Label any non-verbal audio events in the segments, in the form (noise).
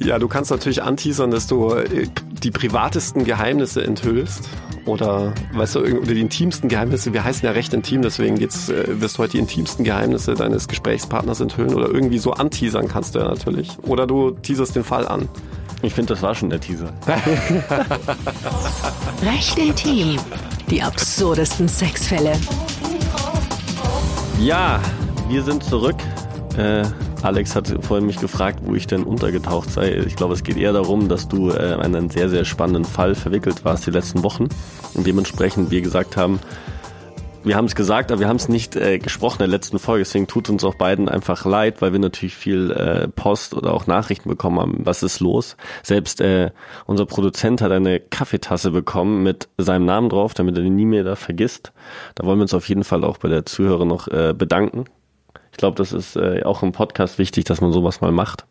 Ja, du kannst natürlich anteasern, dass du äh, die privatesten Geheimnisse enthüllst oder weißt du, oder die intimsten Geheimnisse, wir heißen ja recht intim, deswegen geht's, äh, wirst du heute die intimsten Geheimnisse deines Gesprächspartners enthüllen oder irgendwie so anteasern kannst du ja natürlich. Oder du teaserst den Fall an. Ich finde, das war schon der Teaser. (laughs) Recht intim. Die absurdesten Sexfälle. Ja, wir sind zurück. Äh, Alex hat vorhin mich gefragt, wo ich denn untergetaucht sei. Ich glaube, es geht eher darum, dass du äh, in einen sehr, sehr spannenden Fall verwickelt warst die letzten Wochen. Und dementsprechend wir gesagt haben, wir haben es gesagt, aber wir haben es nicht äh, gesprochen in der letzten Folge. Deswegen tut uns auch beiden einfach leid, weil wir natürlich viel äh, Post oder auch Nachrichten bekommen haben. Was ist los? Selbst äh, unser Produzent hat eine Kaffeetasse bekommen mit seinem Namen drauf, damit er den nie mehr da vergisst. Da wollen wir uns auf jeden Fall auch bei der Zuhörer noch äh, bedanken. Ich glaube, das ist äh, auch im Podcast wichtig, dass man sowas mal macht.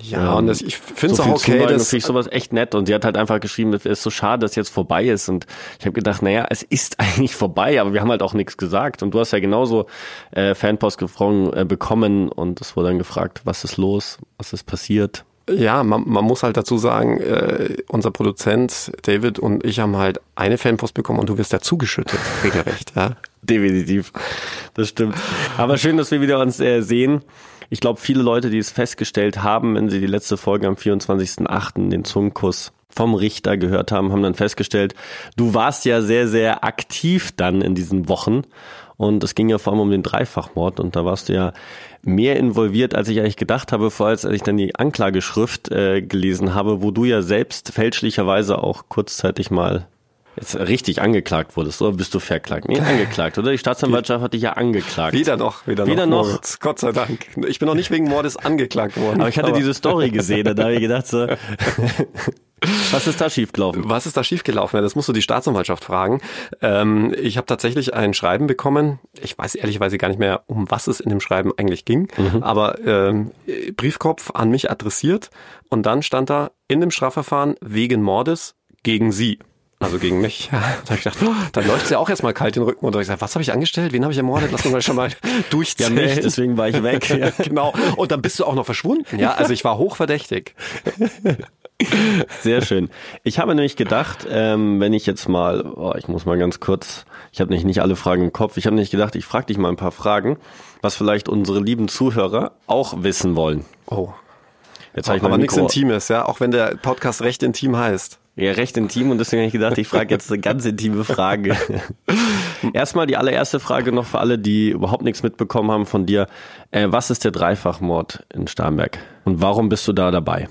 Ja, ähm, und das, ich finde es so auch okay, dass finde ich sowas echt nett. Und sie hat halt einfach geschrieben, es ist so schade, dass jetzt vorbei ist. Und ich habe gedacht, naja, es ist (laughs) eigentlich vorbei, aber wir haben halt auch nichts gesagt. Und du hast ja genauso äh, Fanpost gefroren, äh, bekommen und es wurde dann gefragt, was ist los, was ist passiert. Ja, man, man muss halt dazu sagen, äh, unser Produzent David und ich haben halt eine Fanpost bekommen und du wirst dazu geschüttet, (laughs) regelrecht. Ja. Definitiv, das stimmt. Aber schön, dass wir wieder uns äh, sehen. Ich glaube, viele Leute, die es festgestellt haben, wenn sie die letzte Folge am 24.08. den Zungenkuss vom Richter gehört haben, haben dann festgestellt, du warst ja sehr, sehr aktiv dann in diesen Wochen. Und es ging ja vor allem um den Dreifachmord und da warst du ja mehr involviert, als ich eigentlich gedacht habe, vor allem als ich dann die Anklageschrift äh, gelesen habe, wo du ja selbst fälschlicherweise auch kurzzeitig mal jetzt richtig angeklagt wurdest, oder bist du verklagt? Nee, angeklagt, oder? Die Staatsanwaltschaft hat dich ja angeklagt. Weder noch, weder, weder noch. noch. Moritz, Gott sei Dank. Ich bin noch nicht wegen Mordes angeklagt worden. Aber ich hatte aber diese Story gesehen, da habe ich gedacht so, (laughs) was ist da schiefgelaufen? Was ist da schiefgelaufen? Ja, das musst du die Staatsanwaltschaft fragen. Ähm, ich habe tatsächlich ein Schreiben bekommen. Ich weiß ehrlicherweise gar nicht mehr, um was es in dem Schreiben eigentlich ging. Mhm. Aber ähm, Briefkopf an mich adressiert. Und dann stand da in dem Strafverfahren wegen Mordes gegen Sie. Also gegen mich. Ja, (laughs) da habe ich gedacht, oh, dann läuft es ja auch erstmal kalt den Rücken. Und da habe ich gesagt, was habe ich angestellt? Wen habe ich ermordet? Lass uns mal schon mal (laughs) durchzählen. Ja, mich, deswegen war ich weg. (laughs) ja, genau. Und dann bist du auch noch verschwunden. Ja, also ich war hochverdächtig. Sehr schön. Ich habe nämlich gedacht, ähm, wenn ich jetzt mal, oh, ich muss mal ganz kurz, ich habe nicht, nicht alle Fragen im Kopf, ich habe nicht gedacht, ich frage dich mal ein paar Fragen, was vielleicht unsere lieben Zuhörer auch wissen wollen. Oh. Jetzt habe ich aber nichts Intimes, ja, auch wenn der Podcast recht intim heißt. Ja, recht intim und deswegen habe ich gedacht, ich frage jetzt eine ganz intime Frage. (laughs) Erstmal die allererste Frage noch für alle, die überhaupt nichts mitbekommen haben von dir. Äh, was ist der Dreifachmord in Starnberg und warum bist du da dabei?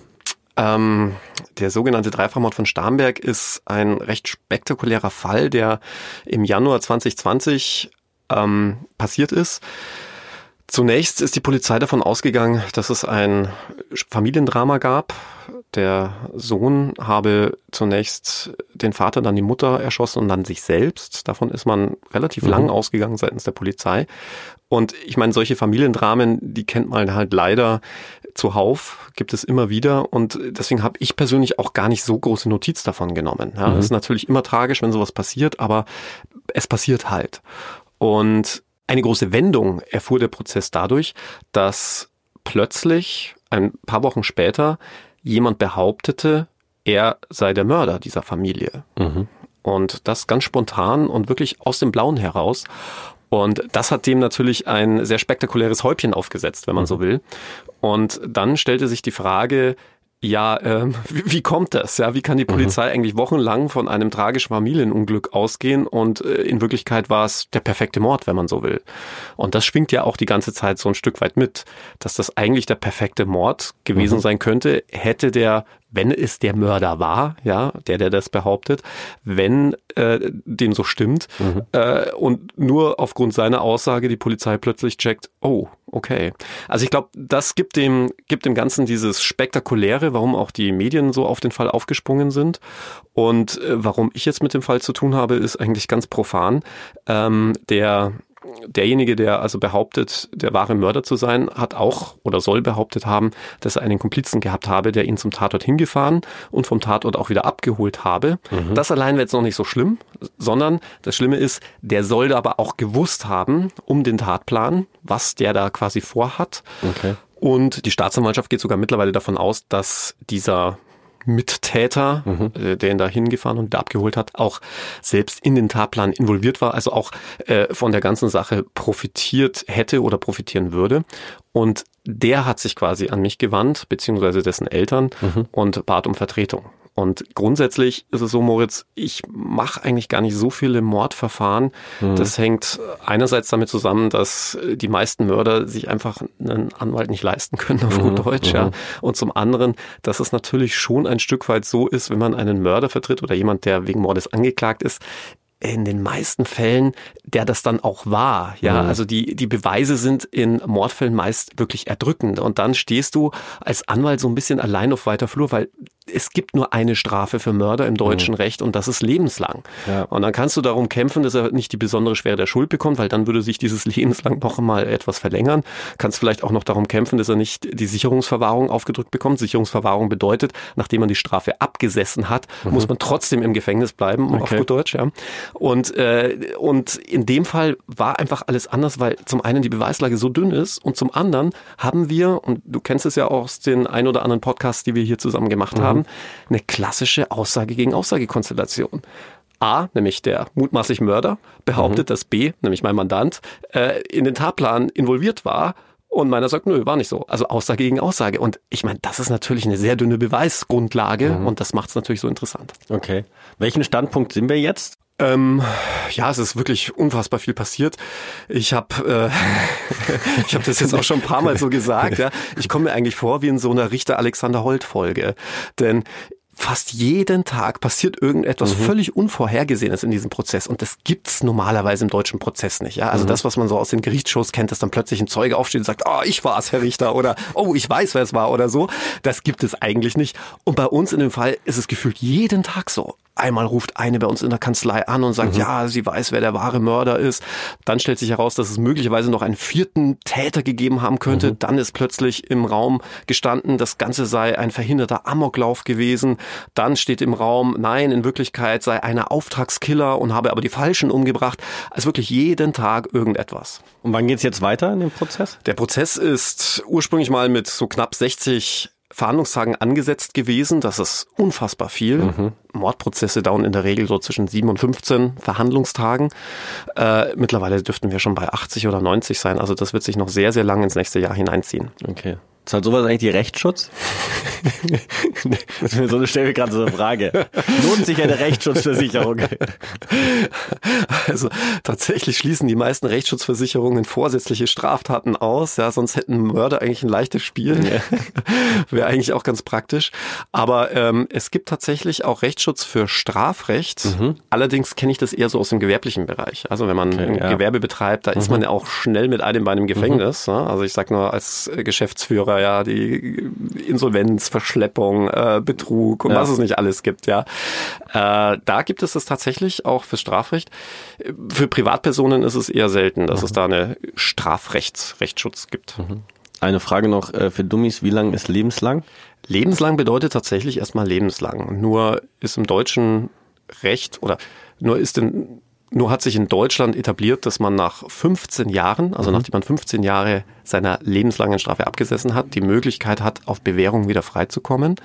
Ähm, der sogenannte Dreifachmord von Starnberg ist ein recht spektakulärer Fall, der im Januar 2020 ähm, passiert ist. Zunächst ist die Polizei davon ausgegangen, dass es ein Familiendrama gab. Der Sohn habe zunächst den Vater, dann die Mutter erschossen und dann sich selbst. Davon ist man relativ mhm. lang ausgegangen seitens der Polizei. Und ich meine, solche Familiendramen, die kennt man halt leider zuhauf, gibt es immer wieder. Und deswegen habe ich persönlich auch gar nicht so große Notiz davon genommen. Ja, mhm. Ist natürlich immer tragisch, wenn sowas passiert, aber es passiert halt. Und eine große Wendung erfuhr der Prozess dadurch, dass plötzlich ein paar Wochen später jemand behauptete, er sei der Mörder dieser Familie. Mhm. Und das ganz spontan und wirklich aus dem Blauen heraus. Und das hat dem natürlich ein sehr spektakuläres Häubchen aufgesetzt, wenn man mhm. so will. Und dann stellte sich die Frage, ja, ähm, (laughs) wie, wie, kommt das? Ja, wie kann die mhm. Polizei mhm. eigentlich wochenlang von einem tragischen Familienunglück ausgehen und äh, in Wirklichkeit war es der perfekte Mord, wenn man so will. Und das schwingt ja auch die ganze Zeit so ein Stück weit mit, dass das eigentlich der perfekte Mord gewesen mhm. sein könnte, hätte der wenn es der Mörder war, ja, der, der das behauptet, wenn äh, dem so stimmt mhm. äh, und nur aufgrund seiner Aussage die Polizei plötzlich checkt, oh, okay. Also ich glaube, das gibt dem, gibt dem Ganzen dieses Spektakuläre, warum auch die Medien so auf den Fall aufgesprungen sind. Und äh, warum ich jetzt mit dem Fall zu tun habe, ist eigentlich ganz profan. Ähm, der derjenige, der also behauptet, der wahre Mörder zu sein, hat auch oder soll behauptet haben, dass er einen Komplizen gehabt habe, der ihn zum Tatort hingefahren und vom Tatort auch wieder abgeholt habe. Mhm. Das allein wäre jetzt noch nicht so schlimm, sondern das Schlimme ist, der soll aber auch gewusst haben um den Tatplan, was der da quasi vorhat. Okay. Und die Staatsanwaltschaft geht sogar mittlerweile davon aus, dass dieser Mittäter, mhm. äh, der ihn da hingefahren und da abgeholt hat, auch selbst in den Tatplan involviert war, also auch äh, von der ganzen Sache profitiert hätte oder profitieren würde. Und der hat sich quasi an mich gewandt, beziehungsweise dessen Eltern, mhm. und bat um Vertretung. Und grundsätzlich ist es so, Moritz, ich mache eigentlich gar nicht so viele Mordverfahren. Mhm. Das hängt einerseits damit zusammen, dass die meisten Mörder sich einfach einen Anwalt nicht leisten können, auf gut mhm. Deutsch, ja. Mhm. Und zum anderen, dass es natürlich schon ein Stück weit so ist, wenn man einen Mörder vertritt oder jemand, der wegen Mordes angeklagt ist, in den meisten Fällen, der das dann auch war. Ja, mhm. also die, die Beweise sind in Mordfällen meist wirklich erdrückend. Und dann stehst du als Anwalt so ein bisschen allein auf weiter Flur, weil es gibt nur eine Strafe für Mörder im deutschen mhm. Recht und das ist lebenslang. Ja. Und dann kannst du darum kämpfen, dass er nicht die besondere Schwere der Schuld bekommt, weil dann würde sich dieses (laughs) lebenslang noch mal etwas verlängern. Kannst vielleicht auch noch darum kämpfen, dass er nicht die Sicherungsverwahrung aufgedrückt bekommt. Sicherungsverwahrung bedeutet, nachdem man die Strafe abgesessen hat, mhm. muss man trotzdem im Gefängnis bleiben, okay. auf gut Deutsch. Ja. Und, äh, und in dem Fall war einfach alles anders, weil zum einen die Beweislage so dünn ist und zum anderen haben wir, und du kennst es ja auch aus den ein oder anderen Podcasts, die wir hier zusammen gemacht mhm. haben, haben, eine klassische Aussage gegen Aussage-Konstellation. A, nämlich der mutmaßlich Mörder, behauptet, mhm. dass B, nämlich mein Mandant, äh, in den Tatplan involviert war und meiner sagt, nö, war nicht so. Also Aussage gegen Aussage. Und ich meine, das ist natürlich eine sehr dünne Beweisgrundlage mhm. und das macht es natürlich so interessant. Okay. Welchen Standpunkt sind wir jetzt? Ähm, ja, es ist wirklich unfassbar viel passiert. Ich habe äh, (laughs) ich habe das jetzt auch schon ein paar Mal so gesagt. Ja, ich komme mir eigentlich vor wie in so einer Richter Alexander Holt Folge, denn fast jeden Tag passiert irgendetwas mhm. völlig Unvorhergesehenes in diesem Prozess. Und das gibt's normalerweise im deutschen Prozess nicht. Ja? Also mhm. das, was man so aus den Gerichtsshows kennt, dass dann plötzlich ein Zeuge aufsteht und sagt, oh, ich war's, Herr Richter, oder oh, ich weiß, wer es war, oder so. Das gibt es eigentlich nicht. Und bei uns in dem Fall ist es gefühlt jeden Tag so. Einmal ruft eine bei uns in der Kanzlei an und sagt, mhm. ja, sie weiß, wer der wahre Mörder ist. Dann stellt sich heraus, dass es möglicherweise noch einen vierten Täter gegeben haben könnte. Mhm. Dann ist plötzlich im Raum gestanden, das Ganze sei ein verhinderter Amoklauf gewesen. Dann steht im Raum, nein, in Wirklichkeit sei einer Auftragskiller und habe aber die Falschen umgebracht. Also wirklich jeden Tag irgendetwas. Und wann geht's jetzt weiter in dem Prozess? Der Prozess ist ursprünglich mal mit so knapp 60 Verhandlungstagen angesetzt gewesen. Das ist unfassbar viel. Mhm. Mordprozesse dauern in der Regel so zwischen 7 und 15 Verhandlungstagen. Äh, mittlerweile dürften wir schon bei 80 oder 90 sein. Also das wird sich noch sehr, sehr lang ins nächste Jahr hineinziehen. Okay. Zahlt sowas eigentlich die Rechtsschutz? (laughs) so eine stelle mir gerade so eine Frage. Lohnt sich eine Rechtsschutzversicherung? Also tatsächlich schließen die meisten Rechtsschutzversicherungen vorsätzliche Straftaten aus. Ja, sonst hätten Mörder eigentlich ein leichtes Spiel. Ja. (laughs) Wäre eigentlich auch ganz praktisch. Aber ähm, es gibt tatsächlich auch Rechtsschutz für Strafrecht. Mhm. Allerdings kenne ich das eher so aus dem gewerblichen Bereich. Also wenn man okay, ein ja. Gewerbe betreibt, da mhm. ist man ja auch schnell mit einem Bein im Gefängnis. Mhm. Also ich sag nur als Geschäftsführer ja, die Insolvenz, Verschleppung, äh, Betrug und ja. was es nicht alles gibt, ja. Äh, da gibt es das tatsächlich auch fürs Strafrecht. Für Privatpersonen ist es eher selten, dass mhm. es da eine Strafrechtsrechtsschutz gibt. Mhm. Eine Frage noch äh, für Dummies, wie lang ist lebenslang? Lebenslang bedeutet tatsächlich erstmal lebenslang. Nur ist im deutschen Recht oder nur ist in nur hat sich in Deutschland etabliert, dass man nach 15 Jahren, also mhm. nachdem man 15 Jahre seiner lebenslangen Strafe abgesessen hat, die Möglichkeit hat, auf Bewährung wieder freizukommen.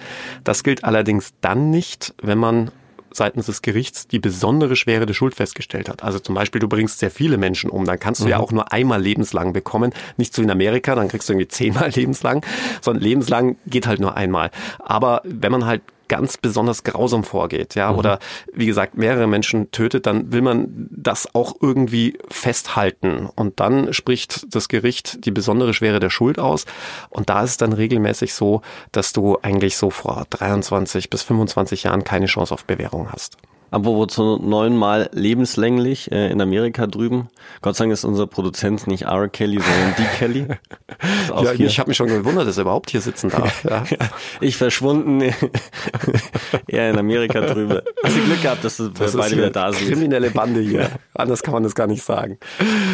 Das gilt allerdings dann nicht, wenn man seitens des Gerichts die besondere Schwere der Schuld festgestellt hat. Also zum Beispiel, du bringst sehr viele Menschen um, dann kannst du mhm. ja auch nur einmal lebenslang bekommen. Nicht so in Amerika, dann kriegst du irgendwie zehnmal (laughs) lebenslang, sondern lebenslang geht halt nur einmal. Aber wenn man halt ganz besonders grausam vorgeht, ja, mhm. oder wie gesagt, mehrere Menschen tötet, dann will man das auch irgendwie festhalten. Und dann spricht das Gericht die besondere Schwere der Schuld aus. Und da ist es dann regelmäßig so, dass du eigentlich so vor 23 bis 25 Jahren keine Chance auf Bewährung hast. Apropos zu neunmal lebenslänglich äh, in Amerika drüben. Gott sei Dank ist unser Produzent nicht R. Kelly, sondern D. Kelly. (laughs) Ja, ich habe mich schon gewundert, dass er überhaupt hier sitzen darf. (laughs) Ja. ich verschwunden (laughs) eher in Amerika drüben. Hast du Glück gehabt, dass du das beide wieder da sind. Kriminelle Bande hier. Anders kann man das gar nicht sagen.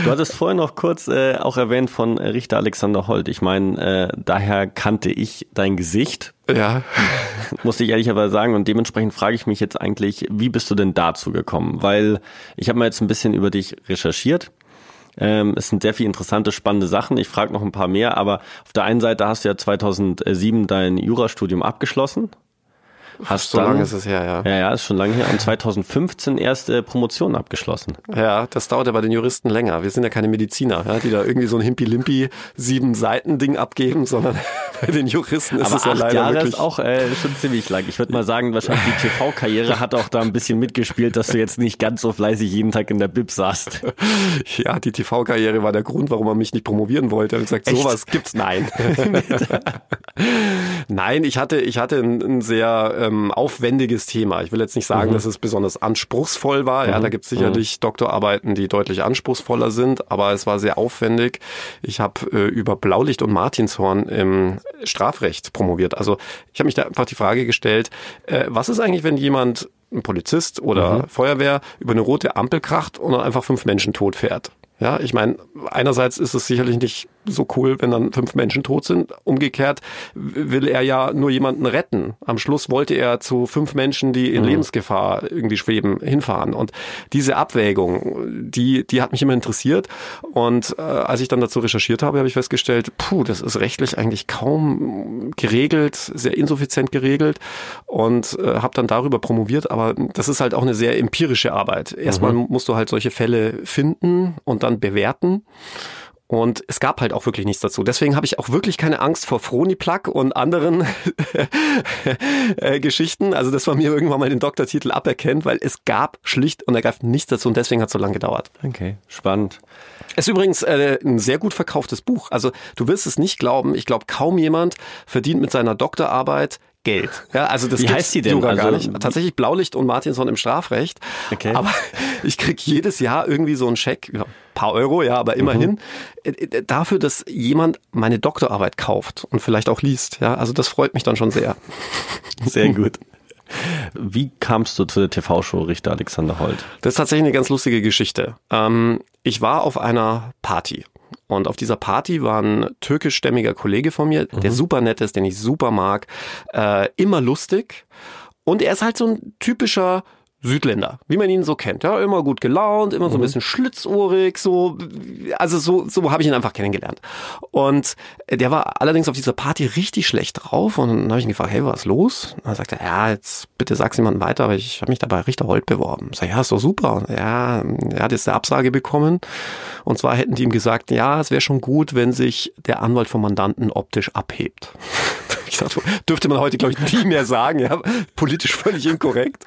Du hattest vorhin noch kurz äh, auch erwähnt von Richter Alexander Holt. Ich meine, äh, daher kannte ich dein Gesicht ja. (laughs) Muss ich ehrlicherweise sagen. Und dementsprechend frage ich mich jetzt eigentlich, wie bist du denn dazu gekommen? Weil ich habe mal jetzt ein bisschen über dich recherchiert. Ähm, es sind sehr viele interessante, spannende Sachen. Ich frage noch ein paar mehr, aber auf der einen Seite hast du ja 2007 dein Jurastudium abgeschlossen. Hast so dann, lange ist es her, ja. Ja, ja, ist schon lange her. Und 2015 erste Promotion abgeschlossen. Ja, das dauert ja bei den Juristen länger. Wir sind ja keine Mediziner, ja, die da irgendwie so ein Himpi-Limpi sieben Seiten Ding abgeben, sondern (laughs) bei den Juristen ist Aber es ja leider Jahre wirklich... ist auch äh, schon ziemlich lang. Ich würde mal sagen, wahrscheinlich die TV-Karriere hat auch da ein bisschen mitgespielt, dass du jetzt nicht ganz so fleißig jeden Tag in der Bib saßt. (laughs) Ja, die TV-Karriere war der Grund, warum er mich nicht promovieren wollte. Hat gesagt, Echt? sowas gibt's nein. (laughs) nein, ich hatte, ich hatte ein, ein sehr ähm, aufwendiges Thema. Ich will jetzt nicht sagen, mhm. dass es besonders anspruchsvoll war. Mhm. Ja, da gibt es sicherlich mhm. Doktorarbeiten, die deutlich anspruchsvoller sind, aber es war sehr aufwendig. Ich habe äh, über Blaulicht und Martinshorn im Strafrecht promoviert. Also ich habe mich da einfach die Frage gestellt, äh, was ist eigentlich, wenn jemand ein Polizist oder mhm. Feuerwehr über eine rote Ampel kracht und dann einfach fünf Menschen tot fährt. Ja, ich meine, einerseits ist es sicherlich nicht so cool, wenn dann fünf Menschen tot sind. Umgekehrt will er ja nur jemanden retten. Am Schluss wollte er zu fünf Menschen, die in mhm. Lebensgefahr irgendwie schweben, hinfahren. Und diese Abwägung, die, die hat mich immer interessiert. Und äh, als ich dann dazu recherchiert habe, habe ich festgestellt, puh, das ist rechtlich eigentlich kaum geregelt, sehr insuffizient geregelt. Und äh, habe dann darüber promoviert. Aber das ist halt auch eine sehr empirische Arbeit. Erstmal mhm. musst du halt solche Fälle finden und dann bewerten. Und es gab halt auch wirklich nichts dazu. Deswegen habe ich auch wirklich keine Angst vor Froni-Plug und anderen (laughs) äh, Geschichten. Also das war mir irgendwann mal den Doktortitel aberkennt, weil es gab schlicht und ergreifend nichts dazu und deswegen hat es so lange gedauert. Okay, spannend. Es ist übrigens äh, ein sehr gut verkauftes Buch. Also du wirst es nicht glauben. Ich glaube, kaum jemand verdient mit seiner Doktorarbeit Geld. Ja, also das Wie heißt die denn? Also, gar nicht. Tatsächlich Blaulicht und Martinson im Strafrecht. Okay. Aber ich krieg jedes Jahr irgendwie so einen Scheck, ja, paar Euro, ja, aber immerhin mhm. Äh, äh, dafür, dass jemand meine Doktorarbeit kauft und vielleicht auch liest. Ja, also das freut mich dann schon sehr. Sehr (laughs) gut. Wie kamst du zu der TV-Show Richter Alexander Holt? Das ist tatsächlich eine ganz lustige Geschichte. Ähm, ich war auf einer Party und auf dieser Party war ein türkischstämmiger Kollege von mir, mhm. der super nett ist, den ich super mag, äh, immer lustig. Und er ist halt so ein typischer Südländer, wie man ihn so kennt, ja, immer gut gelaunt, immer so ein mhm. bisschen schlitzohrig, so, also so, so habe ich ihn einfach kennengelernt. Und der war allerdings auf dieser Party richtig schlecht drauf und dann habe ich ihn gefragt, hey, was ist los? Und dann sagt er, ja, jetzt bitte sag's jemandem weiter, aber ich habe mich dabei Richter Holt beworben. Ich sag, ja, ist doch super. Ja, er hat jetzt eine Absage bekommen und zwar hätten die ihm gesagt, ja, es wäre schon gut, wenn sich der Anwalt vom Mandanten optisch abhebt. (laughs) Ich dachte, dürfte man heute, glaube ich, nie mehr sagen, ja, politisch völlig inkorrekt.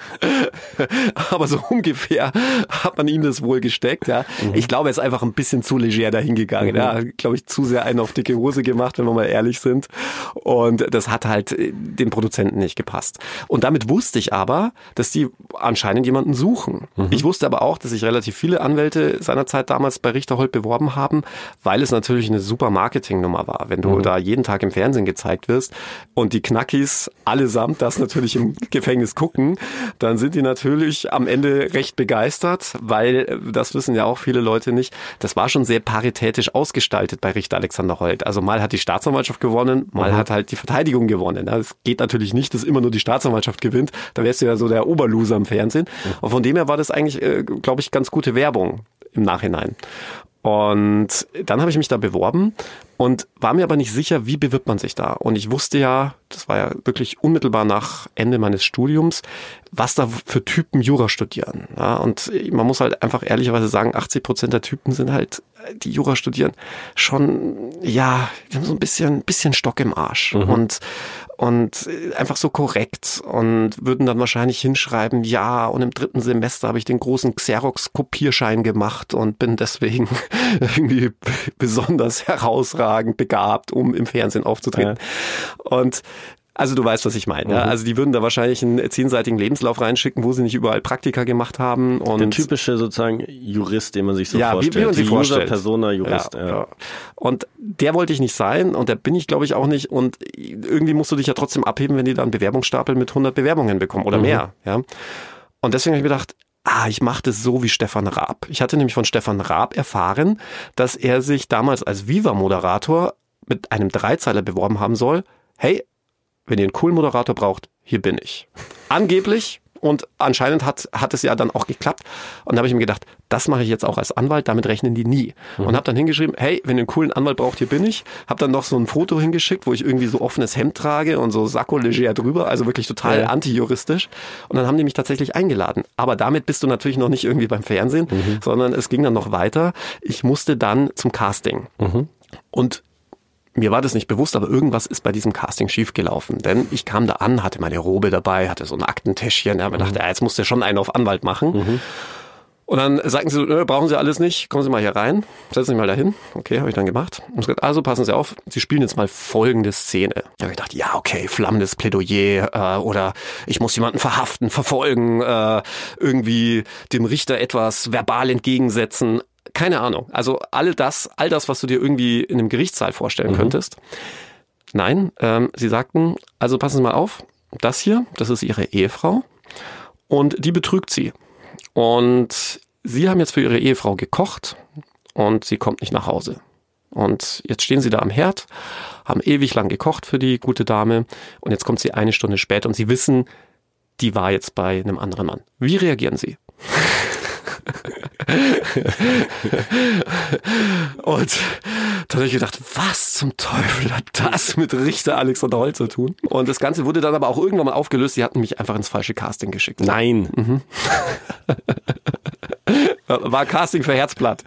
Aber so ungefähr hat man ihm das wohl gesteckt, ja. Mhm. Ich glaube, er ist einfach ein bisschen zu leger dahingegangen, mhm. ja. Glaube ich, zu sehr einen auf dicke Hose gemacht, wenn wir mal ehrlich sind. Und das hat halt dem Produzenten nicht gepasst. Und damit wusste ich aber, dass die anscheinend jemanden suchen. Mhm. Ich wusste aber auch, dass sich relativ viele Anwälte seinerzeit damals bei Richterholt beworben haben, weil es natürlich eine super Marketingnummer war. Wenn du mhm. da jeden Tag im Fernsehen gezeigt wirst, und die Knackis allesamt das natürlich im (laughs) Gefängnis gucken, dann sind die natürlich am Ende recht begeistert, weil, das wissen ja auch viele Leute nicht, das war schon sehr paritätisch ausgestaltet bei Richter Alexander Holt. Also mal hat die Staatsanwaltschaft gewonnen, mal mhm. hat halt die Verteidigung gewonnen. Es geht natürlich nicht, dass immer nur die Staatsanwaltschaft gewinnt, da wärst du ja so der Oberloser im Fernsehen. Und von dem her war das eigentlich, äh, glaube ich, ganz gute Werbung im Nachhinein. Und dann habe ich mich da beworben und war mir aber nicht sicher, wie bewirbt man sich da. Und ich wusste ja, das war ja wirklich unmittelbar nach Ende meines Studiums, was da für Typen Jura studieren. Ja, und man muss halt einfach ehrlicherweise sagen, 80 Prozent der Typen sind halt, die Jura studieren, schon, ja, die haben so ein bisschen, bisschen Stock im Arsch. Mhm. Und, und einfach so korrekt und würden dann wahrscheinlich hinschreiben, ja, und im dritten Semester habe ich den großen Xerox-Kopierschein gemacht und bin deswegen (laughs) irgendwie besonders herausragend begabt, um im Fernsehen aufzutreten. Ja. Und also du weißt, was ich meine. Mhm. Ja? Also die würden da wahrscheinlich einen zehnseitigen Lebenslauf reinschicken, wo sie nicht überall Praktika gemacht haben. Und Der typische sozusagen Jurist, den man sich so ja, vorstellt. Wie, wie man sich vorstellt. Persona Jurist. Ja, ja. Und der wollte ich nicht sein und der bin ich glaube ich auch nicht. Und irgendwie musst du dich ja trotzdem abheben, wenn die dann Bewerbungsstapel mit 100 Bewerbungen bekommen oder mhm. mehr. Ja. Und deswegen habe ich gedacht, ah, ich mache das so wie Stefan Raab. Ich hatte nämlich von Stefan Raab erfahren, dass er sich damals als Viva-Moderator mit einem Dreizeiler beworben haben soll. Hey, wenn ihr einen coolen Moderator braucht, hier bin ich. Angeblich, Und anscheinend hat, hat es ja dann auch geklappt. Und da habe ich mir gedacht, das mache ich jetzt auch als Anwalt, damit rechnen die nie. Mhm. Und habe dann hingeschrieben, hey, wenn ihr einen coolen Anwalt braucht, hier bin ich. Habe dann noch so ein Foto hingeschickt, wo ich irgendwie so offenes Hemd trage und so Sakko leger drüber, also wirklich total ja. antijuristisch. Und dann haben die mich tatsächlich eingeladen. Aber damit bist du natürlich noch nicht irgendwie beim Fernsehen, mhm. sondern es ging dann noch weiter. Ich musste dann zum Casting. Mhm. Und mir war das nicht bewusst, aber irgendwas ist bei diesem Casting schiefgelaufen. Denn ich kam da an, hatte meine Robe dabei, hatte so ein Aktentäschchen, habe mir mhm. gedacht, ja, jetzt musst du schon einen auf Anwalt machen. Mhm. Und dann sagten sie, so, brauchen Sie alles nicht, kommen Sie mal hier rein, setzen Sie mal dahin. Okay, habe ich dann gemacht. Und gesagt, also passen Sie auf, Sie spielen jetzt mal folgende Szene. Da habe ich gedacht, ja, okay, flammendes Plädoyer äh, oder ich muss jemanden verhaften, verfolgen, äh, irgendwie dem Richter etwas verbal entgegensetzen keine Ahnung. Also all das, all das, was du dir irgendwie in einem Gerichtssaal vorstellen mhm. könntest. Nein, ähm, sie sagten, also passen Sie mal auf, das hier, das ist Ihre Ehefrau und die betrügt Sie. Und Sie haben jetzt für Ihre Ehefrau gekocht und sie kommt nicht nach Hause. Und jetzt stehen Sie da am Herd, haben ewig lang gekocht für die gute Dame und jetzt kommt sie eine Stunde später und Sie wissen, die war jetzt bei einem anderen Mann. Wie reagieren Sie? (laughs) und dann habe ich gedacht, was zum Teufel hat das mit Richter Alexander Holt zu tun? Und das Ganze wurde dann aber auch irgendwann mal aufgelöst. Sie hatten mich einfach ins falsche Casting geschickt. Nein. Mhm. (laughs) War Casting für Herzblatt.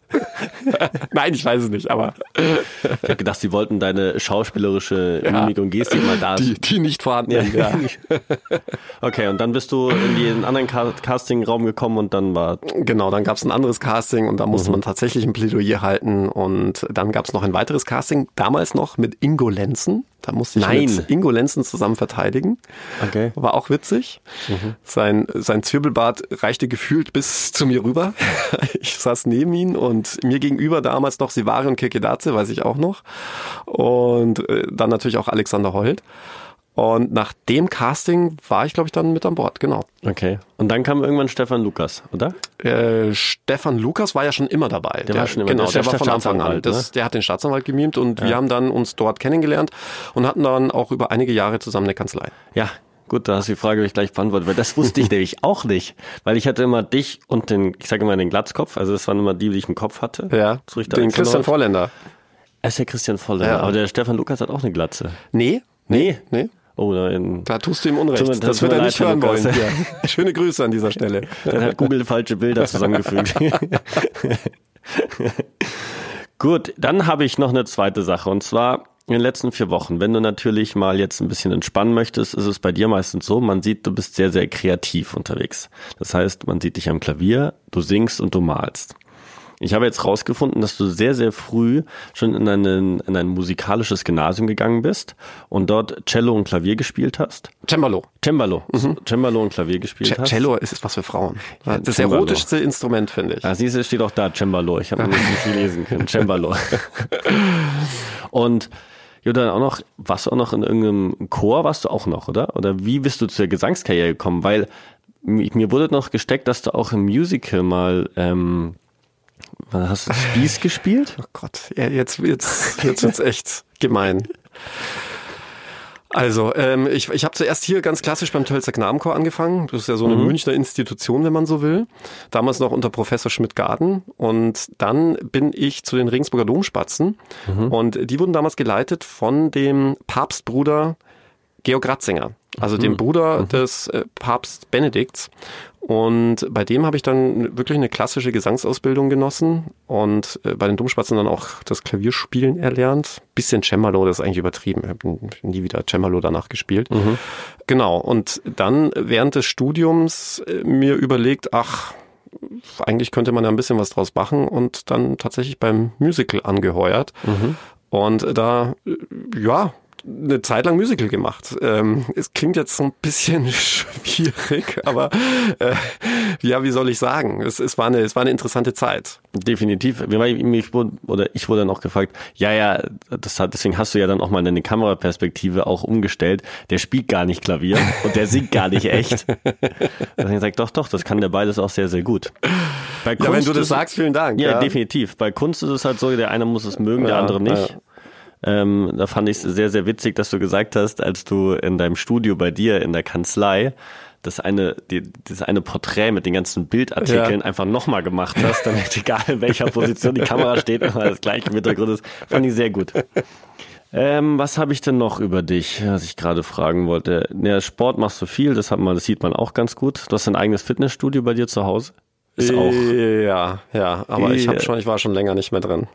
(laughs) Nein, ich weiß es nicht, aber. Ich habe gedacht, sie wollten deine schauspielerische Mimik und Gestik mal da. Die, die nicht vorhanden ja. ja. (laughs) Okay, und dann bist du in den anderen Castingraum gekommen und dann war. Genau, dann gab es ein anderes Casting und da musste mhm. man tatsächlich ein Plädoyer halten und dann gab es noch ein weiteres Casting, damals noch mit Ingo Lenzen. Da musste ich Nein. mit Ingo Lenzen zusammen verteidigen. Okay. War auch witzig. Mhm. Sein, sein Zwirbelbart reichte gefühlt bis zu mir rüber. (laughs) Ich saß neben ihm und mir gegenüber damals noch Sivari und Kekedatze, weiß ich auch noch. Und äh, dann natürlich auch Alexander Holt. Und nach dem Casting war ich, glaube ich, dann mit an Bord, genau. Okay. Und dann kam irgendwann Stefan Lukas, oder? Äh, Stefan Lukas war ja schon immer dabei. Der, der war schon immer Genau, der, der war von Anfang an. Das, ne? Der hat den Staatsanwalt gemimt und ja. wir haben dann uns dort kennengelernt und hatten dann auch über einige Jahre zusammen eine Kanzlei. Ja, Gut, da hast du die Frage ich gleich beantwortet, weil das wusste ich (laughs) nämlich auch nicht. Weil ich hatte immer dich und den, ich sage immer den Glatzkopf, also das waren immer die, die ich im Kopf hatte. Ja, den Christian Vorländer. Er ist ja Christian Vorländer, ja. aber der Stefan Lukas hat auch eine Glatze. Nee? Nee? Nee? Oh nein. Da tust du ihm Unrecht. Das, das wird er nicht hören wollen. Ja. (laughs) Schöne Grüße an dieser Stelle. Dann hat Google falsche Bilder zusammengefügt. (laughs) Gut, dann habe ich noch eine zweite Sache und zwar in den letzten vier Wochen. Wenn du natürlich mal jetzt ein bisschen entspannen möchtest, ist es bei dir meistens so, man sieht, du bist sehr, sehr kreativ unterwegs. Das heißt, man sieht dich am Klavier, du singst und du malst. Ich habe jetzt rausgefunden, dass du sehr, sehr früh schon in, einen, in ein musikalisches Gymnasium gegangen bist und dort Cello und Klavier gespielt hast. Cembalo. Cembalo. Mhm. Cembalo und Klavier gespielt C hast. Cello ist was für Frauen. Ja, das Cembalo. erotischste Instrument, finde ich. Ja, siehst du, steht auch da, Cembalo. Ich habe nicht lesen können. Cembalo. (laughs) und ja, dann auch noch, warst du auch noch in irgendeinem Chor, warst du auch noch, oder? Oder wie bist du zur Gesangskarriere gekommen? Weil mir wurde noch gesteckt, dass du auch im Musical mal ähm, Hast du Spieß gespielt? Oh Gott, ja, jetzt, jetzt, jetzt wird's echt gemein. Also, ähm, ich, ich habe zuerst hier ganz klassisch beim Tölzer Knabenchor angefangen. Das ist ja so eine mhm. Münchner Institution, wenn man so will. Damals noch unter Professor Schmidt-Garden. Und dann bin ich zu den Regensburger Domspatzen. Mhm. Und die wurden damals geleitet von dem Papstbruder Georg Ratzinger, also mhm. dem Bruder mhm. des äh, Papst Benedikts. Und bei dem habe ich dann wirklich eine klassische Gesangsausbildung genossen und äh, bei den Dummspatzen dann auch das Klavierspielen erlernt. Bisschen Cembalo, das ist eigentlich übertrieben. Ich habe nie wieder Cembalo danach gespielt. Mhm. Genau. Und dann während des Studiums äh, mir überlegt, ach, eigentlich könnte man ja ein bisschen was draus machen und dann tatsächlich beim Musical angeheuert. Mhm. Und da, äh, ja, eine Zeit lang Musical gemacht. Ähm, es klingt jetzt so ein bisschen (laughs) schwierig, aber äh, ja, wie soll ich sagen? Es, es, war eine, es war eine interessante Zeit. Definitiv. Ich wurde, oder ich wurde dann auch gefragt, ja, ja, das hat, deswegen hast du ja dann auch mal deine Kameraperspektive auch umgestellt. Der spielt gar nicht Klavier und der singt gar nicht echt. (laughs) Dann ich gesagt, doch, doch, das kann der beides auch sehr, sehr gut. Bei Kunst ja, wenn du das sagst, vielen Dank. Ja, ja, definitiv. Bei Kunst ist es halt so, der eine muss es mögen, ja, der andere nicht. Ähm, da fand ich es sehr, sehr witzig, dass du gesagt hast, als du in deinem Studio bei dir in der Kanzlei das eine, die, das eine Porträt mit den ganzen Bildartikeln Ja. einfach nochmal gemacht hast, damit (laughs) egal in welcher Position die Kamera steht, immer das gleiche im Hintergrund ist. Fand ich sehr gut. Ähm, was habe ich denn noch über dich, was ich gerade fragen wollte? Ja, Sport machst du viel, das, hat man, das sieht man auch ganz gut. Du hast ein eigenes Fitnessstudio bei dir zu Hause. Ist auch. Ja, ja, aber ich Ja. habe schon, ich war schon länger nicht mehr drin.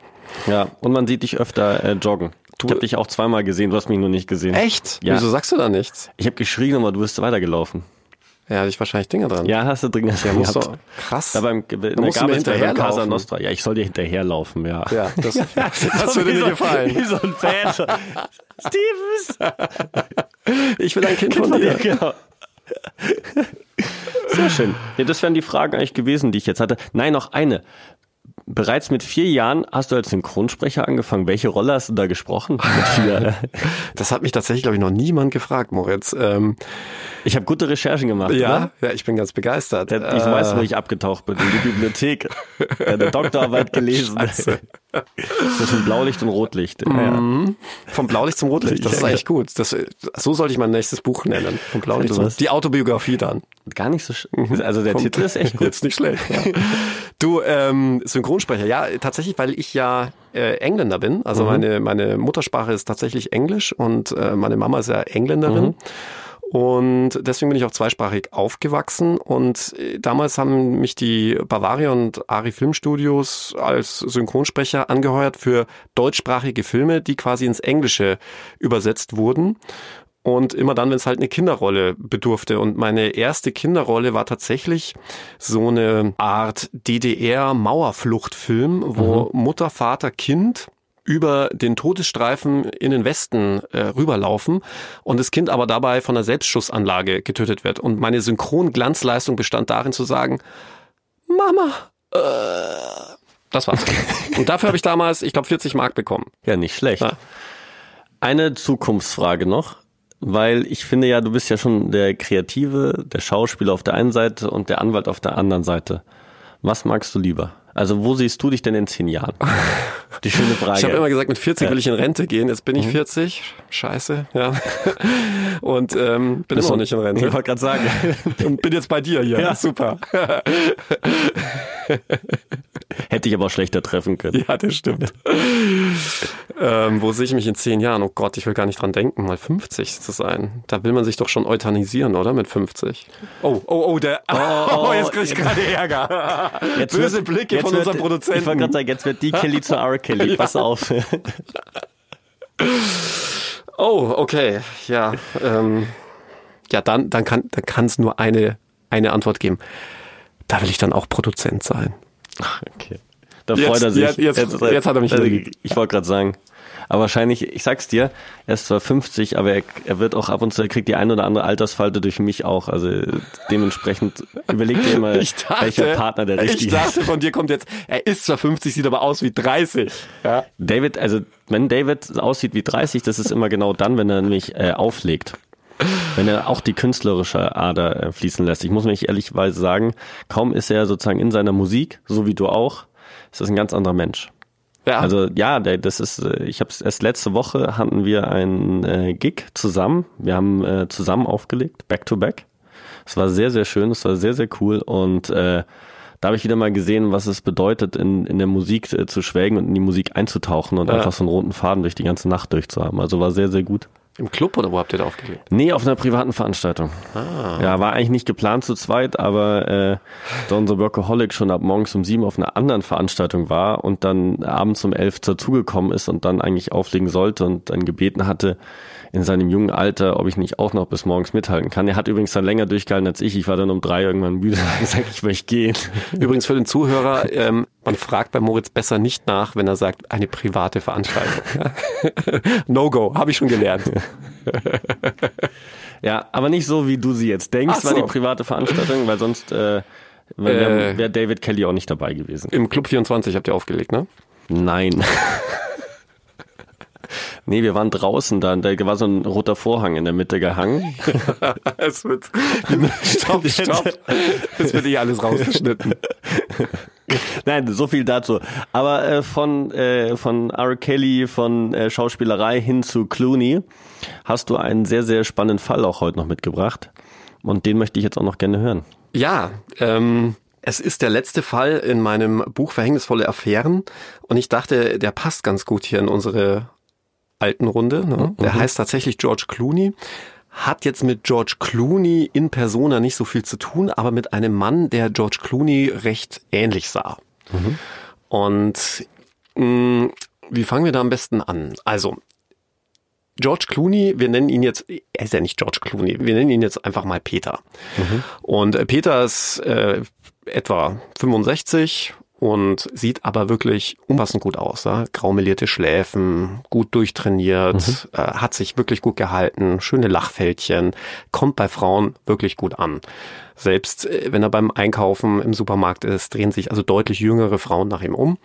Ja, und man sieht dich öfter äh, joggen. Ich habe dich auch zweimal gesehen, du hast mich nur nicht gesehen. Echt? Ja. Wieso sagst du da nichts? Ich habe geschrien, aber du bist weitergelaufen. Ja, hatte ich wahrscheinlich Dinge dran. Ja, hast du drin ja muss gehabt. doch, krass. Da beim, in der musst du mir hinterherlaufen. Nostra. Ja, ich soll dir hinterherlaufen, ja. ja, das, (laughs) das würde mir so- gefallen. Wie so ein Fan. Stevens! (laughs) Ich will ein Kind von dir. Genau. Sehr schön. Ja, das wären die Fragen eigentlich gewesen, die ich jetzt hatte. Nein, noch eine. Bereits mit vier Jahren hast du als Synchronsprecher angefangen. Welche Rolle hast du da gesprochen? (laughs) Das hat mich tatsächlich, glaube ich, noch niemand gefragt, Moritz. Ähm, Ich habe gute Recherchen gemacht. ja, Oder? ja, ich bin ganz begeistert. Der, ich Äh, weiß, wo ich abgetaucht bin, in die Bibliothek. Deine Doktorarbeit (laughs) gelesen. Zwischen Blaulicht und Rotlicht. Ja, ja. Vom Blaulicht zum Rotlicht, das ist eigentlich gut. Das, so sollte ich mein nächstes Buch nennen. Vom Blaulicht zum? Die Autobiografie dann. Gar nicht so sch Also der Titel ist echt (laughs) gut. Jetzt nicht schlecht. Ja. Du, ähm, Synchronsprecher, ja, tatsächlich, weil ich ja äh, Engländer bin. Also Mhm. meine, meine Muttersprache ist tatsächlich Englisch und äh, meine Mama ist ja Engländerin. Mhm. Und deswegen bin ich auch zweisprachig aufgewachsen. Und äh, damals haben mich die Bavaria und Ari Filmstudios als Synchronsprecher angeheuert für deutschsprachige Filme, die quasi ins Englische übersetzt wurden. Und immer dann, wenn es halt eine Kinderrolle bedurfte. Und meine erste Kinderrolle war tatsächlich so eine Art DDR-Mauerfluchtfilm, wo Mutter, Vater, Kind über den Todesstreifen in den Westen äh, rüberlaufen und das Kind aber dabei von einer Selbstschussanlage getötet wird. Und meine Synchronglanzleistung bestand darin zu sagen, Mama, äh, das war's. und dafür habe ich damals, ich glaube, 40 Mark bekommen. Ja, nicht schlecht. Ja. Eine Zukunftsfrage noch, weil ich finde ja, du bist ja schon der Kreative, der Schauspieler auf der einen Seite und der Anwalt auf der anderen Seite. Was magst du lieber? Also wo siehst du dich denn in zehn Jahren? (laughs) Die schöne Frage. Ich habe immer gesagt, mit 40 will ich in Rente gehen. Jetzt bin ich 40. Scheiße, ja. (laughs) Und ähm, bin immer noch nicht in Ich Rente. wollte gerade sagen. (laughs) Und bin jetzt bei dir hier. Ja. Super. Hätte ich aber schlechter treffen können. Ja, das stimmt. ähm, wo sehe ich mich in zehn Jahren? Oh Gott, ich will gar nicht dran denken, mal 50 zu sein. Da will man sich doch schon euthanisieren, oder? Mit 50. Oh, oh, oh, der. Oh, (laughs) jetzt krieg ich gerade Ärger. Jetzt Böse wird- Blicke jetzt von wird- unserem Produzenten. Ich wollte gerade sagen, jetzt wird die Kelly zu R. Kelly. (laughs) Pass auf. (laughs) Oh, okay. Ja, ähm, ja, dann, dann kann, dann es nur eine, eine Antwort geben. Da will ich dann auch Produzent sein. (laughs) Okay. Da Jetzt- freut er sich. jetzt- jetzt- jetzt hat er mich also. Ich wollte gerade sagen. Aber wahrscheinlich, ich sag's dir, er ist zwar 50, aber er, er wird auch ab und zu, er kriegt die ein oder andere Altersfalte durch mich auch. Also dementsprechend überleg dir (laughs) immer, welcher Partner der ich richtige dachte, ist. von dir kommt jetzt, er ist zwar 50, sieht aber aus wie 30. Ja. David, also wenn David aussieht wie 30, das ist immer genau dann, wenn er nämlich äh, auflegt. Wenn er auch die künstlerische Ader äh, fließen lässt. Ich muss mich ehrlichweise sagen, kaum ist er sozusagen in seiner Musik, so wie du auch, ist das ein ganz anderer Mensch. ja. Also ja, das ist, äh, ich habe erst letzte Woche hatten wir einen äh, Gig zusammen. Wir haben äh, zusammen aufgelegt, back to back. Es war sehr, sehr schön, es war sehr, sehr cool und äh, da habe ich wieder mal gesehen, was es bedeutet, in, in der Musik äh, zu schwelgen und in die Musik einzutauchen und Ja. einfach so einen roten Faden durch die ganze Nacht durchzuhaben. Also war sehr, sehr gut. Im Club oder wo habt ihr da aufgelegt? Nee, auf einer privaten Veranstaltung. Ja, war eigentlich nicht geplant zu zweit, aber äh, da unser Workaholic schon ab morgens um sieben auf einer anderen Veranstaltung war und dann abends um elf dazugekommen ist und dann eigentlich auflegen sollte und dann gebeten hatte in seinem jungen Alter, ob ich nicht auch noch bis morgens mithalten kann. Er hat übrigens dann länger durchgehalten als ich. Ich war dann um drei irgendwann müde (laughs) und gesagt, ich möchte gehen. Übrigens für den Zuhörer, ähm, man fragt bei Moritz besser nicht nach, wenn er sagt, eine private Veranstaltung. (laughs) No-go, habe ich schon gelernt. (laughs) Ja, aber nicht so, wie du sie jetzt denkst, Ach war die so. private Veranstaltung, weil sonst äh, wäre Äh. wär David Kelly auch nicht dabei gewesen. Im Club 24 habt ihr aufgelegt, ne? Nein. Nee, wir waren draußen da. Da war so ein roter Vorhang in der Mitte gehangen. (laughs) es wird. Stopp, stopp. Es wird eh alles rausgeschnitten. (laughs) Nein, so viel dazu. Aber äh, von, äh, von R. Kelly, von äh, Schauspielerei hin zu Clooney hast du einen sehr, sehr spannenden Fall auch heute noch mitgebracht. Und den möchte ich jetzt auch noch gerne hören. Ja, ähm, es ist der letzte Fall in meinem Buch Verhängnisvolle Affären. Und ich dachte, der passt ganz gut hier in unsere alten Runde. Ne? Der heißt tatsächlich George Clooney hat jetzt mit George Clooney in Persona nicht so viel zu tun, aber mit einem Mann, der George Clooney recht ähnlich sah. Mhm. Und mh, wie fangen wir da am besten an? Also, George Clooney, wir nennen ihn jetzt, er ist ja nicht George Clooney, wir nennen ihn jetzt einfach mal Peter. Mhm. Und äh, Peter ist äh, etwa 65 und sieht aber wirklich umfassend gut aus. Ja? Graumelierte Schläfen, gut durchtrainiert, mhm. äh, hat sich wirklich gut gehalten, schöne Lachfältchen, kommt bei Frauen wirklich gut an. Selbst äh, wenn er beim Einkaufen im Supermarkt ist, drehen sich also deutlich jüngere Frauen nach ihm um.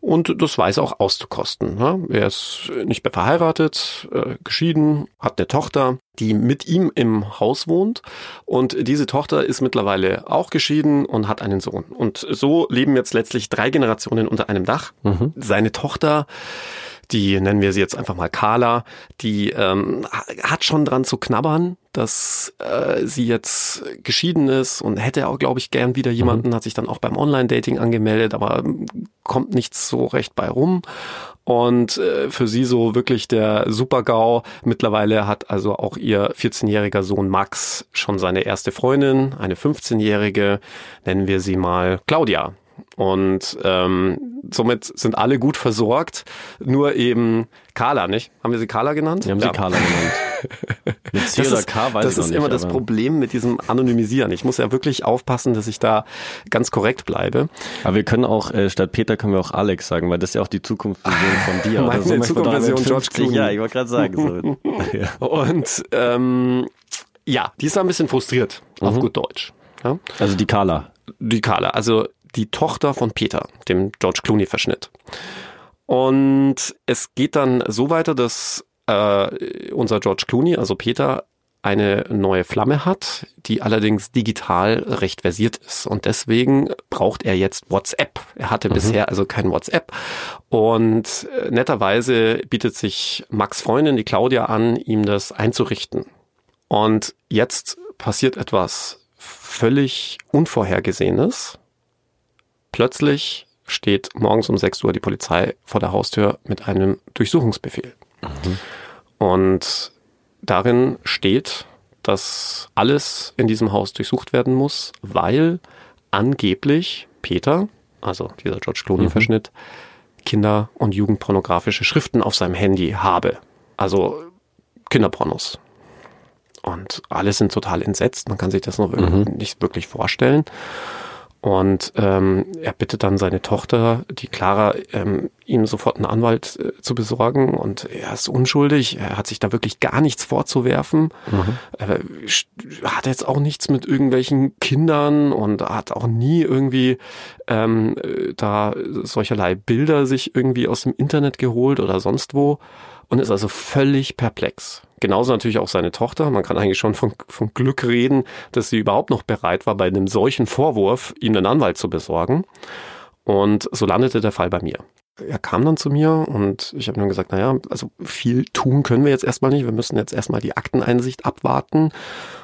Und das weiß er auch auszukosten. Ne? Er ist nicht mehr verheiratet, äh, geschieden, hat eine Tochter, die mit ihm im Haus wohnt. Und diese Tochter ist mittlerweile auch geschieden und hat einen Sohn. Und so leben jetzt letztlich drei Generationen unter einem Dach. Mhm. Seine Tochter die nennen wir sie jetzt einfach mal Carla, die ähm, hat schon dran zu knabbern, dass äh, sie jetzt geschieden ist und hätte auch, glaube ich, gern wieder jemanden, mhm. hat sich dann auch beim Online-Dating angemeldet, aber kommt nichts so recht bei rum. Und äh, für sie so wirklich der Super-GAU. Mittlerweile hat also auch ihr 14-jähriger Sohn Max schon seine erste Freundin, eine 15-jährige, nennen wir sie mal Claudia. Und ähm, somit sind alle gut versorgt. Nur eben Carla, nicht? Haben wir sie Carla genannt? Wir haben ja. sie Carla genannt. (laughs) Mit C das oder K weiß Das ist immer nicht, das Problem mit diesem Anonymisieren. Ich muss ja wirklich aufpassen, dass ich da ganz korrekt bleibe. Aber wir können auch, äh, statt Peter können wir auch Alex sagen, weil das ist ja auch die Zukunftsversion von dir. Meine so Zukunftsversion George Clooney. Ja, ich wollte gerade sagen. So. (laughs) (laughs) ja. Und ähm, ja, die ist ein bisschen frustriert, mhm. auf gut Deutsch. Ja? Also die Carla. Die Carla. Also die Tochter von Peter, dem George Clooney-Verschnitt. Und es geht dann so weiter, dass äh, unser George Clooney, also Peter, eine neue Flamme hat, die allerdings digital recht versiert ist. Und deswegen braucht er jetzt WhatsApp. Er hatte mhm. bisher also kein WhatsApp. Und äh, netterweise bietet sich Max Freundin, die Claudia, an, ihm das einzurichten. Und jetzt passiert etwas völlig Unvorhergesehenes. Plötzlich steht morgens um 6 Uhr die Polizei vor der Haustür mit einem Durchsuchungsbefehl. Mhm. Und darin steht, dass alles in diesem Haus durchsucht werden muss, weil angeblich Peter, also dieser George Clooney-Verschnitt, mhm. Kinder- und Jugendpornografische Schriften auf seinem Handy habe. Also Kinderpornos. Und alle sind total entsetzt. Man kann sich das noch mhm. nicht wirklich vorstellen. Und ähm, er bittet dann seine Tochter, die Clara, ähm, ihm sofort einen Anwalt äh, zu besorgen. Und er ist unschuldig, er hat sich da wirklich gar nichts vorzuwerfen. Mhm. Er hat jetzt auch nichts mit irgendwelchen Kindern und hat auch nie irgendwie ähm, da solcherlei Bilder sich irgendwie aus dem Internet geholt oder sonst wo. Und ist also völlig perplex. Genauso natürlich auch seine Tochter. Man kann eigentlich schon von, von Glück reden, dass sie überhaupt noch bereit war, bei einem solchen Vorwurf ihm einen Anwalt zu besorgen. Und so landete der Fall bei mir. Er kam dann zu mir und ich habe nur gesagt, naja, also viel tun können wir jetzt erstmal nicht. Wir müssen jetzt erstmal die Akteneinsicht abwarten,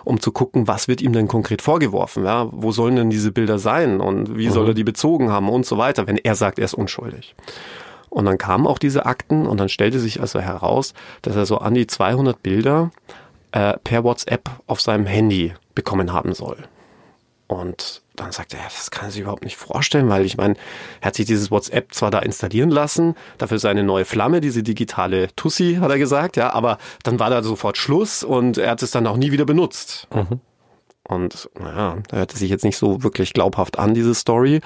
um zu gucken, was wird ihm denn konkret vorgeworfen. Ja? Wo sollen denn diese Bilder sein und wie mhm. soll er die bezogen haben und so weiter, wenn er sagt, er ist unschuldig. Und dann kamen auch diese Akten und dann stellte sich also heraus, dass er so an die 200 Bilder äh, per WhatsApp auf seinem Handy bekommen haben soll. Und dann sagte er, das kann er sich überhaupt nicht vorstellen, weil ich meine, er hat sich dieses WhatsApp zwar da installieren lassen, dafür ist eine neue Flamme, diese digitale Tussi, hat er gesagt, ja, aber dann war da sofort Schluss und er hat es dann auch nie wieder benutzt. Mhm. Und naja, da hörte sich jetzt nicht so wirklich glaubhaft an, diese Story.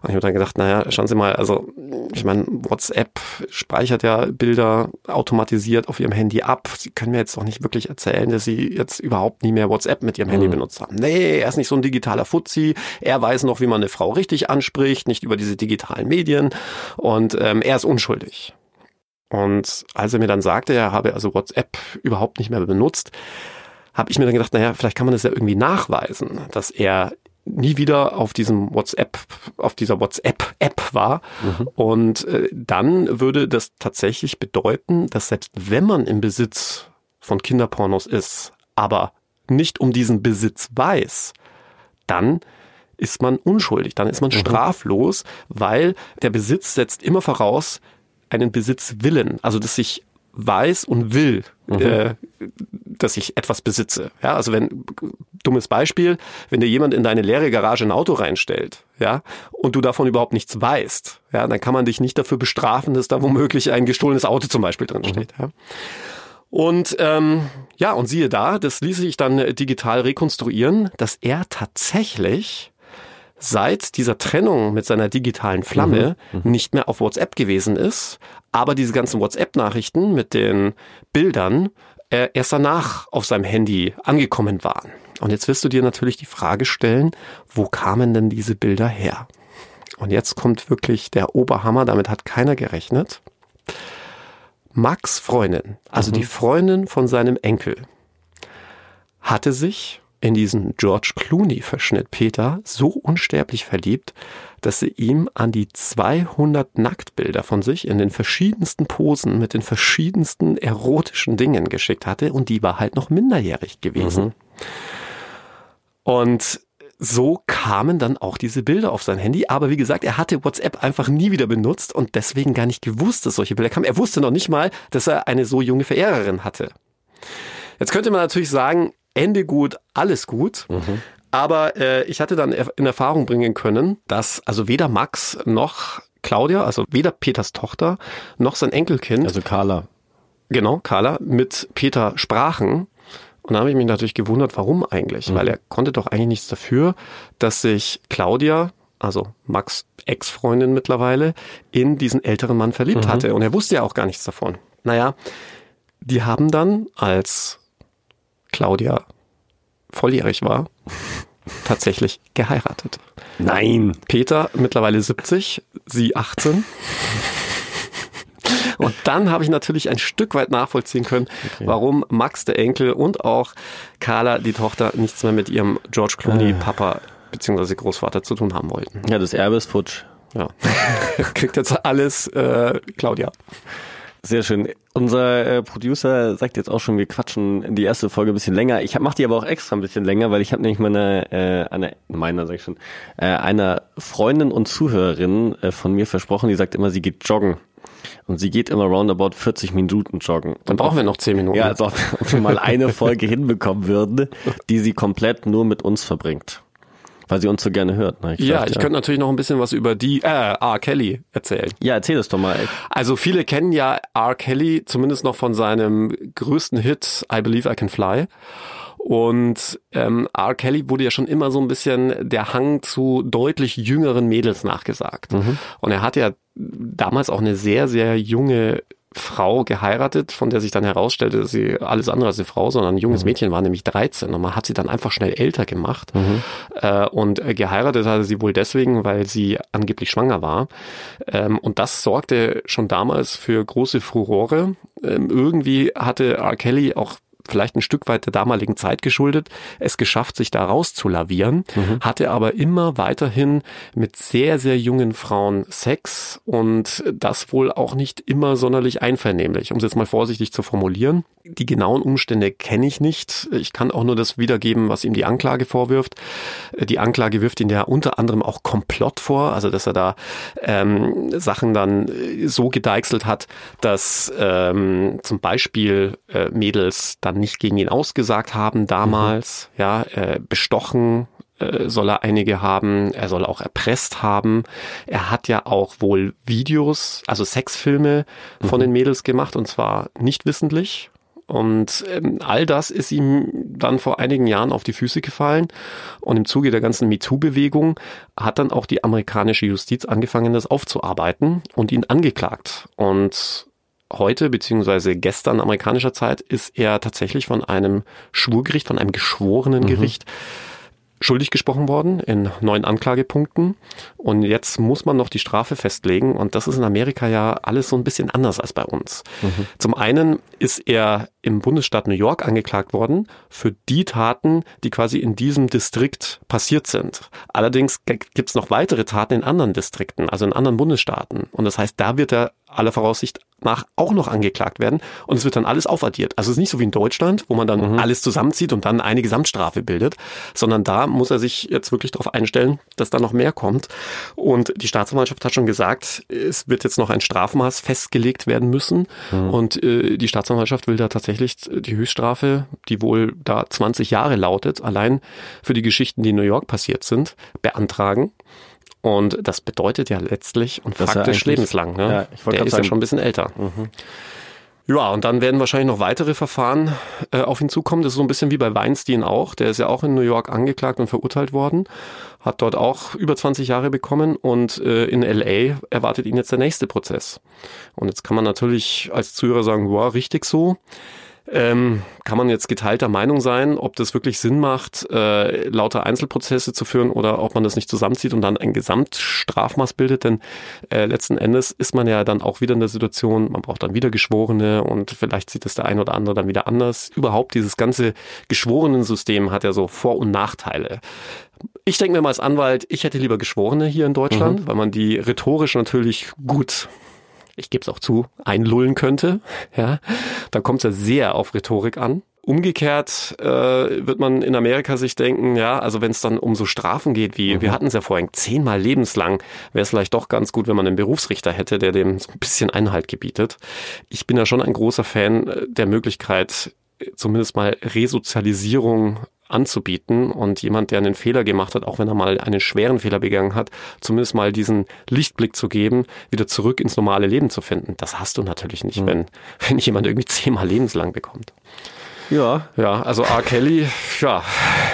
Und ich habe dann gedacht, naja, schauen Sie mal, also ich meine, WhatsApp speichert ja Bilder automatisiert auf Ihrem Handy ab. Sie können mir jetzt doch nicht wirklich erzählen, dass Sie jetzt überhaupt nie mehr WhatsApp mit Ihrem Handy mhm. benutzt haben. Nee, er ist nicht so ein digitaler Fuzzi. Er weiß noch, wie man eine Frau richtig anspricht, nicht über diese digitalen Medien. Und ähm, er ist unschuldig. Und als er mir dann sagte, er habe also WhatsApp überhaupt nicht mehr benutzt, habe ich mir dann gedacht, naja, vielleicht kann man das ja irgendwie nachweisen, dass er nie wieder auf diesem WhatsApp, auf dieser WhatsApp-App war. Mhm. Und äh, dann würde das tatsächlich bedeuten, dass selbst wenn man im Besitz von Kinderpornos ist, aber nicht um diesen Besitz weiß, dann ist man unschuldig, dann ist man mhm. straflos, weil der Besitz setzt immer voraus einen Besitzwillen, also dass ich weiß und will, mhm. äh, dass ich etwas besitze. Ja, also wenn dummes Beispiel, wenn dir jemand in deine leere Garage ein Auto reinstellt, ja, und du davon überhaupt nichts weißt, ja, dann kann man dich nicht dafür bestrafen, dass da womöglich ein gestohlenes Auto zum Beispiel drin steht. Mhm. Ja. Und ähm, ja, und siehe da, das ließ sich dann digital rekonstruieren, dass er tatsächlich seit dieser Trennung mit seiner digitalen Flamme mhm. Mhm. nicht mehr auf WhatsApp gewesen ist, aber diese ganzen WhatsApp-Nachrichten mit den Bildern äh, erst danach auf seinem Handy angekommen waren. Und jetzt wirst du dir natürlich die Frage stellen, wo kamen denn diese Bilder her? Und jetzt kommt wirklich der Oberhammer, damit hat keiner gerechnet. Max Freundin, also mhm. die Freundin von seinem Enkel, hatte sich in diesen George Clooney-Verschnitt Peter so unsterblich verliebt, dass sie ihm an die 200 Nacktbilder von sich in den verschiedensten Posen mit den verschiedensten erotischen Dingen geschickt hatte und die war halt noch minderjährig gewesen. Mhm. Und so kamen dann auch diese Bilder auf sein Handy. Aber wie gesagt, er hatte WhatsApp einfach nie wieder benutzt und deswegen gar nicht gewusst, dass solche Bilder kamen. Er wusste noch nicht mal, dass er eine so junge Verehrerin hatte. Jetzt könnte man natürlich sagen, Ende gut, alles gut. Mhm. Aber äh, ich hatte dann in Erfahrung bringen können, dass also weder Max noch Claudia, also weder Peters Tochter noch sein Enkelkind. Also Carla. Genau, Carla, mit Peter sprachen. Und da habe ich mich natürlich gewundert, warum eigentlich? Mhm. Weil er konnte doch eigentlich nichts dafür, dass sich Claudia, also Max Ex-Freundin mittlerweile, in diesen älteren Mann verliebt mhm. hatte. Und er wusste ja auch gar nichts davon. Naja, die haben dann, als Claudia volljährig war, (laughs) tatsächlich geheiratet. Nein. Peter mittlerweile 70, sie 18. (laughs) Und dann habe ich natürlich ein Stück weit nachvollziehen können, okay. warum Max der Enkel und auch Carla die Tochter nichts mehr mit ihrem George Clooney äh. Papa bzw. Großvater zu tun haben wollten. Ja, das Erbe ist futsch. Ja. (laughs) Kriegt jetzt alles äh, Claudia. Sehr schön. Unser äh, Producer sagt jetzt auch schon, wir quatschen in die erste Folge ein bisschen länger. Ich mache die aber auch extra ein bisschen länger, weil ich habe nämlich meine, äh, eine, meiner sag ich schon, äh, einer Freundin und Zuhörerin äh, von mir versprochen, die sagt immer, sie geht joggen. Und sie geht immer roundabout 40 Minuten joggen. Dann brauchen wir noch 10 Minuten. Ja, als ob wir mal eine Folge (laughs) hinbekommen würden, die sie komplett nur mit uns verbringt weil sie uns so gerne hört. Ne? Ich ja, dachte, ich ja. könnte natürlich noch ein bisschen was über die äh, R. Kelly erzählen. Ja, erzähl das doch mal. Also viele kennen ja R. Kelly zumindest noch von seinem größten Hit I Believe I Can Fly. Und ähm, R. Kelly wurde ja schon immer so ein bisschen der Hang zu deutlich jüngeren Mädels nachgesagt. Mhm. Und er hat ja damals auch eine sehr, sehr junge Frau geheiratet, von der sich dann herausstellte, dass sie alles andere als eine Frau, sondern ein junges mhm. Mädchen war, nämlich 13. Und man hat sie dann einfach schnell älter gemacht. Mhm. Äh, und geheiratet hatte sie wohl deswegen, weil sie angeblich schwanger war. Ähm, und das sorgte schon damals für große Furore. Ähm, irgendwie hatte R. Kelly auch vielleicht ein Stück weit der damaligen Zeit geschuldet, es geschafft, sich da rauszulavieren, mhm. hatte aber immer weiterhin mit sehr, sehr jungen Frauen Sex und das wohl auch nicht immer sonderlich einvernehmlich, um es jetzt mal vorsichtig zu formulieren. Die genauen Umstände kenne ich nicht. Ich kann auch nur das wiedergeben, was ihm die Anklage vorwirft. Die Anklage wirft ihn ja unter anderem auch Komplott vor, also dass er da ähm, Sachen dann so gedeichselt hat, dass ähm, zum Beispiel äh, Mädels dann nicht gegen ihn ausgesagt haben damals, mhm. ja, äh, bestochen äh, soll er einige haben, er soll auch erpresst haben. Er hat ja auch wohl Videos, also Sexfilme von mhm. den Mädels gemacht und zwar nicht wissentlich. Und ähm, all das ist ihm dann vor einigen Jahren auf die Füße gefallen. Und im Zuge der ganzen MeToo-Bewegung hat dann auch die amerikanische Justiz angefangen, das aufzuarbeiten und ihn angeklagt. Und heute beziehungsweise gestern amerikanischer Zeit ist er tatsächlich von einem Schwurgericht, von einem geschworenen mhm. Gericht schuldig gesprochen worden in neun Anklagepunkten. Und jetzt muss man noch die Strafe festlegen. Und das ist in Amerika ja alles so ein bisschen anders als bei uns. Mhm. Zum einen ist er im Bundesstaat New York angeklagt worden für die Taten, die quasi in diesem Distrikt passiert sind. Allerdings gibt es noch weitere Taten in anderen Distrikten, also in anderen Bundesstaaten. Und das heißt, da wird er aller Voraussicht nach auch noch angeklagt werden und es wird dann alles aufaddiert. Also es ist nicht so wie in Deutschland, wo man dann mhm. alles zusammenzieht und dann eine Gesamtstrafe bildet, sondern da muss er sich jetzt wirklich darauf einstellen, dass da noch mehr kommt. Und die Staatsanwaltschaft hat schon gesagt, es wird jetzt noch ein Strafmaß festgelegt werden müssen mhm. und äh, die Staatsanwaltschaft will da tatsächlich die Höchststrafe, die wohl da 20 Jahre lautet, allein für die Geschichten, die in New York passiert sind, beantragen. Und das bedeutet ja letztlich und das faktisch lebenslang. Ne? Ja, ich Der ist sagen. ja schon ein bisschen älter. Mhm. Ja, und dann werden wahrscheinlich noch weitere Verfahren äh, auf ihn zukommen. Das ist so ein bisschen wie bei Weinstein auch. Der ist ja auch in New York angeklagt und verurteilt worden, hat dort auch über 20 Jahre bekommen und äh, in LA erwartet ihn jetzt der nächste Prozess. Und jetzt kann man natürlich als Zuhörer sagen, wow, richtig so. Ähm, kann man jetzt geteilter Meinung sein, ob das wirklich Sinn macht, äh, lauter Einzelprozesse zu führen oder ob man das nicht zusammenzieht und dann ein Gesamtstrafmaß bildet. Denn äh, letzten Endes ist man ja dann auch wieder in der Situation, man braucht dann wieder Geschworene und vielleicht sieht es der ein oder andere dann wieder anders. Überhaupt dieses ganze Geschworenensystem hat ja so Vor- und Nachteile. Ich denke mir mal als Anwalt, ich hätte lieber Geschworene hier in Deutschland, mhm. weil man die rhetorisch natürlich gut ich gebe es auch zu, einlullen könnte. Ja, da kommt es ja sehr auf Rhetorik an. Umgekehrt äh, wird man in Amerika sich denken, ja, also wenn es dann um so Strafen geht, wie mhm. wir hatten es ja vorhin, zehnmal lebenslang, wäre es vielleicht doch ganz gut, wenn man einen Berufsrichter hätte, der dem so ein bisschen Einhalt gebietet. Ich bin ja schon ein großer Fan äh, der Möglichkeit, zumindest mal Resozialisierung anzubieten und jemand, der einen Fehler gemacht hat, auch wenn er mal einen schweren Fehler begangen hat, zumindest mal diesen Lichtblick zu geben, wieder zurück ins normale Leben zu finden. Das hast du natürlich nicht, mhm. wenn, wenn jemand irgendwie zehnmal lebenslang bekommt. Ja. Ja, also R. Kelly, ja,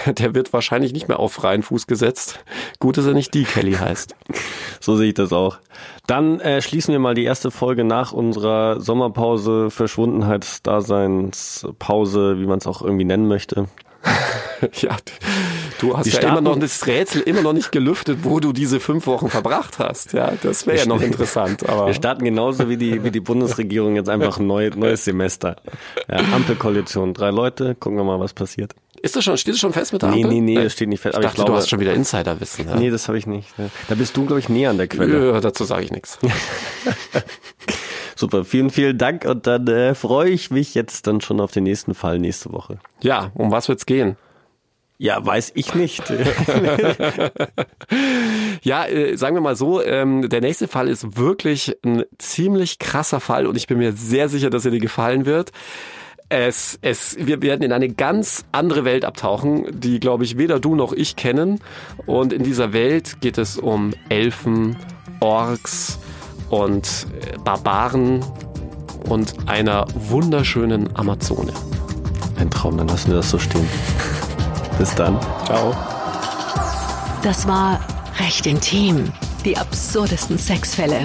der wird wahrscheinlich nicht mehr auf freien Fuß gesetzt. Gut, dass er nicht die Kelly heißt. (laughs) So sehe ich das auch. Dann äh, schließen wir mal die erste Folge nach unserer Sommerpause, Verschwundenheitsdaseinspause, wie man es auch irgendwie nennen möchte. (laughs) ja, du hast ja immer noch das Rätsel immer noch nicht gelüftet, wo du diese fünf Wochen verbracht hast. Ja, das wäre ja noch interessant. Aber wir starten genauso wie die, wie die Bundesregierung jetzt einfach ein neu, neues Semester. Ja, Ampelkoalition, drei Leute, gucken wir mal, was passiert. Ist das schon, steht das schon fest mit der Ampel? Nee, nee, nee, das steht nicht fest. Ich aber dachte, ich glaube, du hast schon wieder Insiderwissen. Ja. Nee, das habe ich nicht. Da bist du, glaube ich, näher an der Quelle. Ja, dazu sage ich nichts. (laughs) Super, vielen, vielen Dank und dann äh, freue ich mich jetzt dann schon auf den nächsten Fall nächste Woche. Ja, um was wird's gehen? Ja, weiß ich nicht. (laughs) ja, äh, sagen wir mal so, ähm, der nächste Fall ist wirklich ein ziemlich krasser Fall und ich bin mir sehr sicher, dass er dir gefallen wird. Es, es, wir werden in eine ganz andere Welt abtauchen, die, glaube ich, weder du noch ich kennen. Und in dieser Welt geht es um Elfen, Orks und äh, Barbaren und einer wunderschönen Amazone. Ein Traum, dann lassen wir das so stehen. Bis dann. Ciao. Das war recht intim. Die absurdesten Sexfälle.